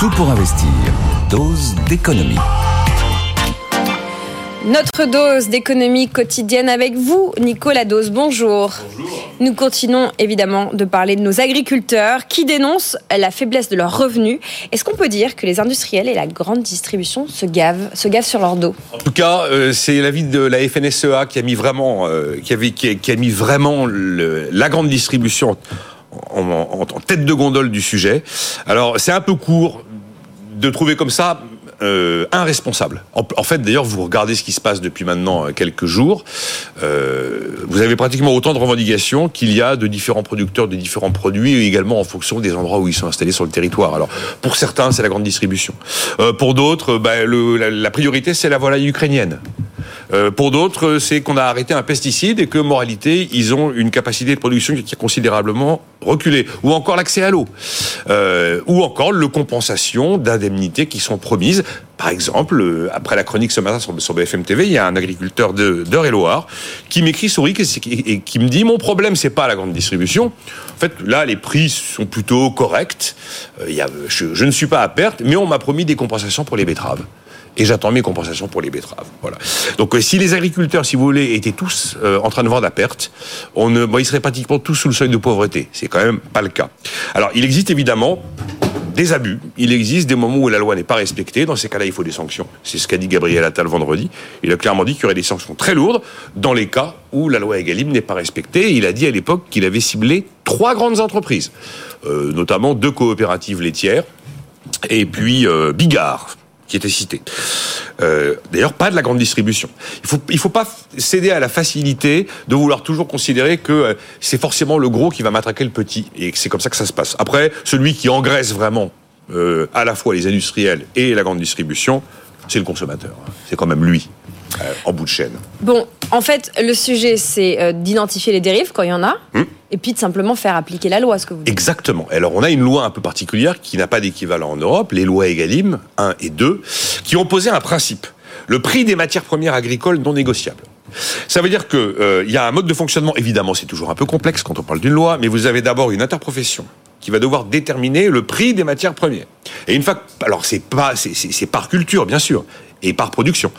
Tout pour investir. Dose d'économie. Notre dose d'économie quotidienne avec vous, Nicolas Dose. Bonjour. Bonjour. Nous continuons évidemment de parler de nos agriculteurs qui dénoncent la faiblesse de leurs revenus. Est-ce qu'on peut dire que les industriels et la grande distribution se gavent, se gavent sur leur dos? En tout cas, euh, c'est l'avis de la FNSEA qui a mis vraiment, euh, qui, avait, qui, a, mis vraiment la grande distribution en, en, tête de gondole du sujet. Alors, c'est un peu court de trouver comme ça euh, un responsable. En, fait, d'ailleurs, vous regardez ce qui se passe depuis maintenant euh, quelques jours. Euh, vous avez pratiquement autant de revendications qu'il y a de différents producteurs de différents produits, également en fonction des endroits où ils sont installés sur le territoire. Alors, pour certains, c'est la grande distribution. Euh, pour d'autres, le, la, la priorité, c'est la volaille ukrainienne. Euh, pour d'autres, c'est qu'on a arrêté un pesticide et que, moralité, ils ont une capacité de production qui a considérablement reculé. Ou encore l'accès à l'eau. Euh, ou encore le compensation d'indemnités qui sont promises. Par exemple, euh, après la chronique ce matin sur, BFM TV, il y a un agriculteur d'Eure-et-Loire qui m'écrit Rick et, qui me dit mon problème c'est pas la grande distribution. En fait, là les prix sont plutôt corrects. je ne suis pas à perte, mais on m'a promis des compensations pour les betteraves et j'attends mes compensations pour les betteraves. Voilà. Donc euh, si les agriculteurs, si vous voulez, étaient tous euh, en train de vendre à perte, ils seraient pratiquement tous sous le seuil de pauvreté. C'est quand même pas le cas. Alors il existe évidemment des abus. Il existe des moments où la loi n'est pas respectée. Dans ces cas-là, il faut des sanctions. C'est ce qu'a dit Gabriel Attal vendredi. Il a clairement dit qu'il y aurait des sanctions très lourdes dans les cas où la loi Egalim n'est pas respectée. Il a dit à l'époque qu'il avait ciblé trois grandes entreprises, euh, notamment deux coopératives laitières et puis euh, Bigard, qui était cité. Euh, D'ailleurs, pas de la grande distribution. Il faut, il faut pas céder à la facilité de vouloir toujours considérer que euh, c'est forcément le gros qui va matraquer le petit, et c'est comme ça que ça se passe. Après, celui qui engraisse vraiment euh, à la fois les industriels et la grande distribution, c'est le consommateur. C'est quand même lui. Euh, en bout de chaîne. Bon, en fait, le sujet, c'est d'identifier les dérives quand il y en a, hmm. Et puis de simplement faire appliquer la loi, ce que vous dites. Exactement. Alors, on a une loi un peu particulière qui n'a pas d'équivalent en Europe, les lois EGalim 1 et 2, qui ont posé un principe le prix des matières premières agricoles non négociables. Ça veut dire qu'il euh, y a un mode de fonctionnement, évidemment, c'est toujours un peu complexe quand on parle d'une loi, mais vous avez d'abord une interprofession qui va devoir déterminer le prix des matières premières. Et une fois, alors c'est pas, c'est par culture, bien sûr et par production.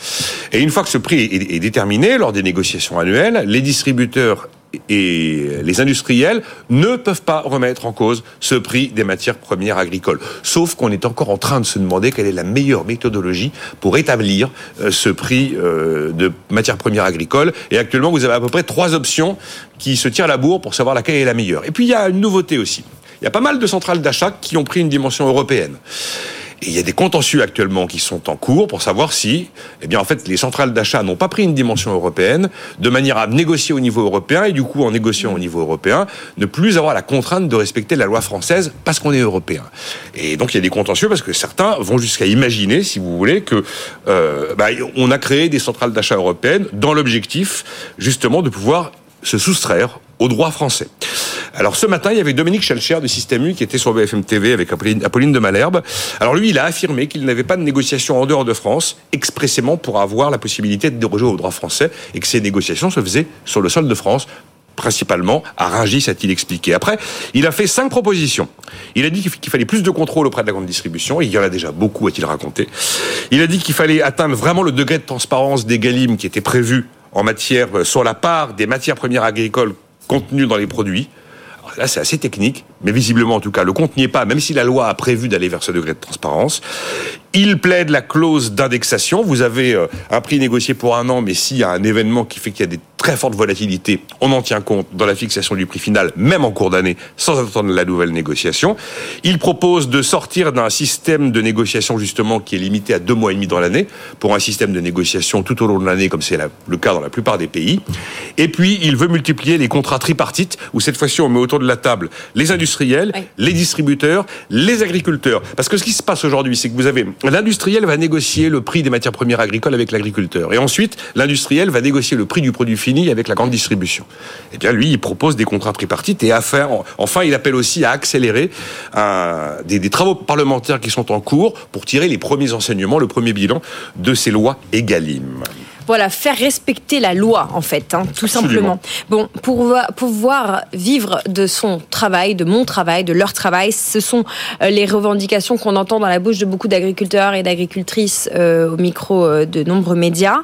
Et une fois que ce prix est, déterminé lors des négociations annuelles, les distributeurs et les industriels ne peuvent pas remettre en cause ce prix des matières premières agricoles. Sauf qu'on est encore en train de se demander quelle est la meilleure méthodologie pour établir euh, ce prix euh, de matières premières agricoles. Et actuellement, vous avez à peu près trois options qui se tirent la bourre pour savoir laquelle est la meilleure. Et puis, il y a une nouveauté aussi. Il y a pas mal de centrales d'achat qui ont pris une dimension européenne. Et il y a des contentieux actuellement qui sont en cours pour savoir si, eh bien, en fait, les centrales d'achat n'ont pas pris une dimension européenne de manière à négocier au niveau européen et du coup, en négociant au niveau européen, ne plus avoir la contrainte de respecter la loi française parce qu'on est européen. Et donc, il y a des contentieux parce que certains vont jusqu'à imaginer, si vous voulez, que euh, bah, on a créé des centrales d'achat européennes dans l'objectif, justement, de pouvoir se soustraire aux droits français. Alors ce matin, il y avait Dominique Schelcher de Système U qui était sur BFM TV avec Apolline de Malherbe. Alors lui, il a affirmé qu'il n'avait pas de négociations en dehors de France expressément pour avoir la possibilité de déroger aux droits français et que ces négociations se faisaient sur le sol de France principalement à Rungis, a-t-il expliqué. Après, il a fait cinq propositions. Il a dit qu'il fallait plus de contrôle auprès de la grande distribution, il y en a déjà beaucoup, a-t-il raconté. Il a dit qu'il fallait atteindre vraiment le degré de transparence des Galim qui était prévu en matière, euh, sur la part des matières premières agricoles contenues dans les produits. Là, c'est assez technique, mais visiblement, en tout cas, le compte n'y est pas, même si la loi a prévu d'aller vers ce degré de transparence. Il plaide la clause d'indexation. Vous avez euh, un prix négocié pour un an, mais s'il y a un événement qui fait qu'il y a des très fortes volatilités, on en tient compte dans la fixation du prix final, même en cours d'année, sans attendre la nouvelle négociation. Il propose de sortir d'un système de négociation, justement, qui est limité à deux mois et demi dans l'année, pour un système de négociation tout au long de l'année, comme c'est le cas dans la plupart des pays. Et puis, il veut multiplier les contrats tripartites, où cette fois-ci, on met autour de la table les industriels, les distributeurs, les agriculteurs. Parce que ce qui se passe aujourd'hui, c'est que vous avez l'industriel va négocier le prix des matières premières agricoles avec l'agriculteur. Et ensuite, l'industriel va négocier le prix du produit avec la grande distribution. Eh bien, lui, il propose des contrats tripartites et à faire, enfin, il appelle aussi à accélérer des, des, travaux parlementaires qui sont en cours pour tirer les premiers enseignements, le premier bilan de ces lois EGalim. Voilà, faire respecter la loi, en fait, hein, tout Absolument. simplement. Bon, pour pouvoir vivre de son travail, de mon travail, de leur travail, ce sont euh, les revendications qu'on entend dans la bouche de beaucoup d'agriculteurs et d'agricultrices euh, au micro euh, de nombreux médias.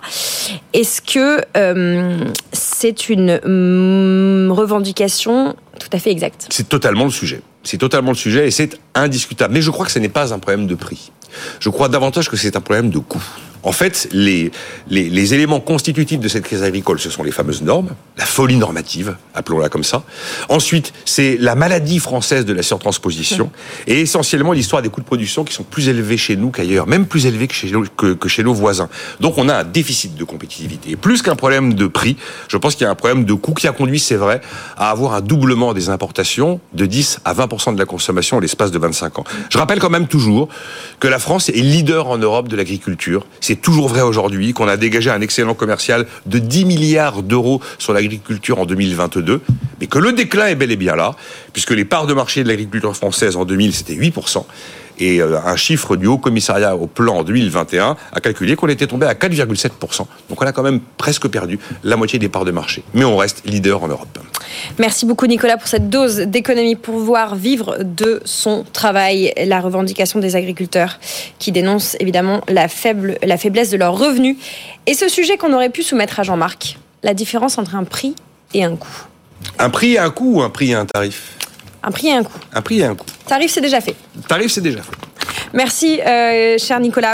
Est-ce que euh, c'est une mm, revendication tout à fait exacte? C'est totalement le sujet. C'est totalement le sujet et c'est indiscutable. Mais je crois que ce n'est pas un problème de prix. Je crois davantage que c'est un problème de coût. En fait, les, les, les, éléments constitutifs de cette crise agricole, ce sont les fameuses normes, la folie normative, appelons-la comme ça. Ensuite, c'est la maladie française de la surtransposition et essentiellement l'histoire des coûts de production qui sont plus élevés chez nous qu'ailleurs, même plus élevés que chez, que, que chez nos voisins. Donc on a un déficit de compétitivité. Et plus qu'un problème de prix, je pense qu'il y a un problème de coût qui a conduit, c'est vrai, à avoir un doublement des importations de 10 à 20% de la consommation en l'espace de 25 ans. Je rappelle quand même toujours que la France est leader en Europe de l'agriculture. C'est toujours vrai aujourd'hui, qu'on a dégagé un excellent commercial de 10 milliards d'euros sur l'agriculture en 2022, mais que le déclin est bel et bien là, puisque les parts de marché de l'agriculture française en 2000, c'était 8%. Et euh, un chiffre du Haut Commissariat au Plan en 2021 a calculé qu'on était tombé à 4,7%. Donc on a quand même presque perdu la moitié des parts de marché. Mais on reste leader en Europe. Merci beaucoup Nicolas pour cette dose d'économie pour pouvoir vivre de son travail. La revendication des agriculteurs qui dénoncent évidemment la, faible, la faiblesse de leurs revenus. Et ce sujet qu'on aurait pu soumettre à Jean-Marc, la différence entre un prix et un coût. Un prix et un coût ou un prix et un tarif? Un prix et un coût. Un prix et un coût. Tarif, c'est déjà fait. Tarif, c'est déjà fait. Merci, euh, cher Nicolas.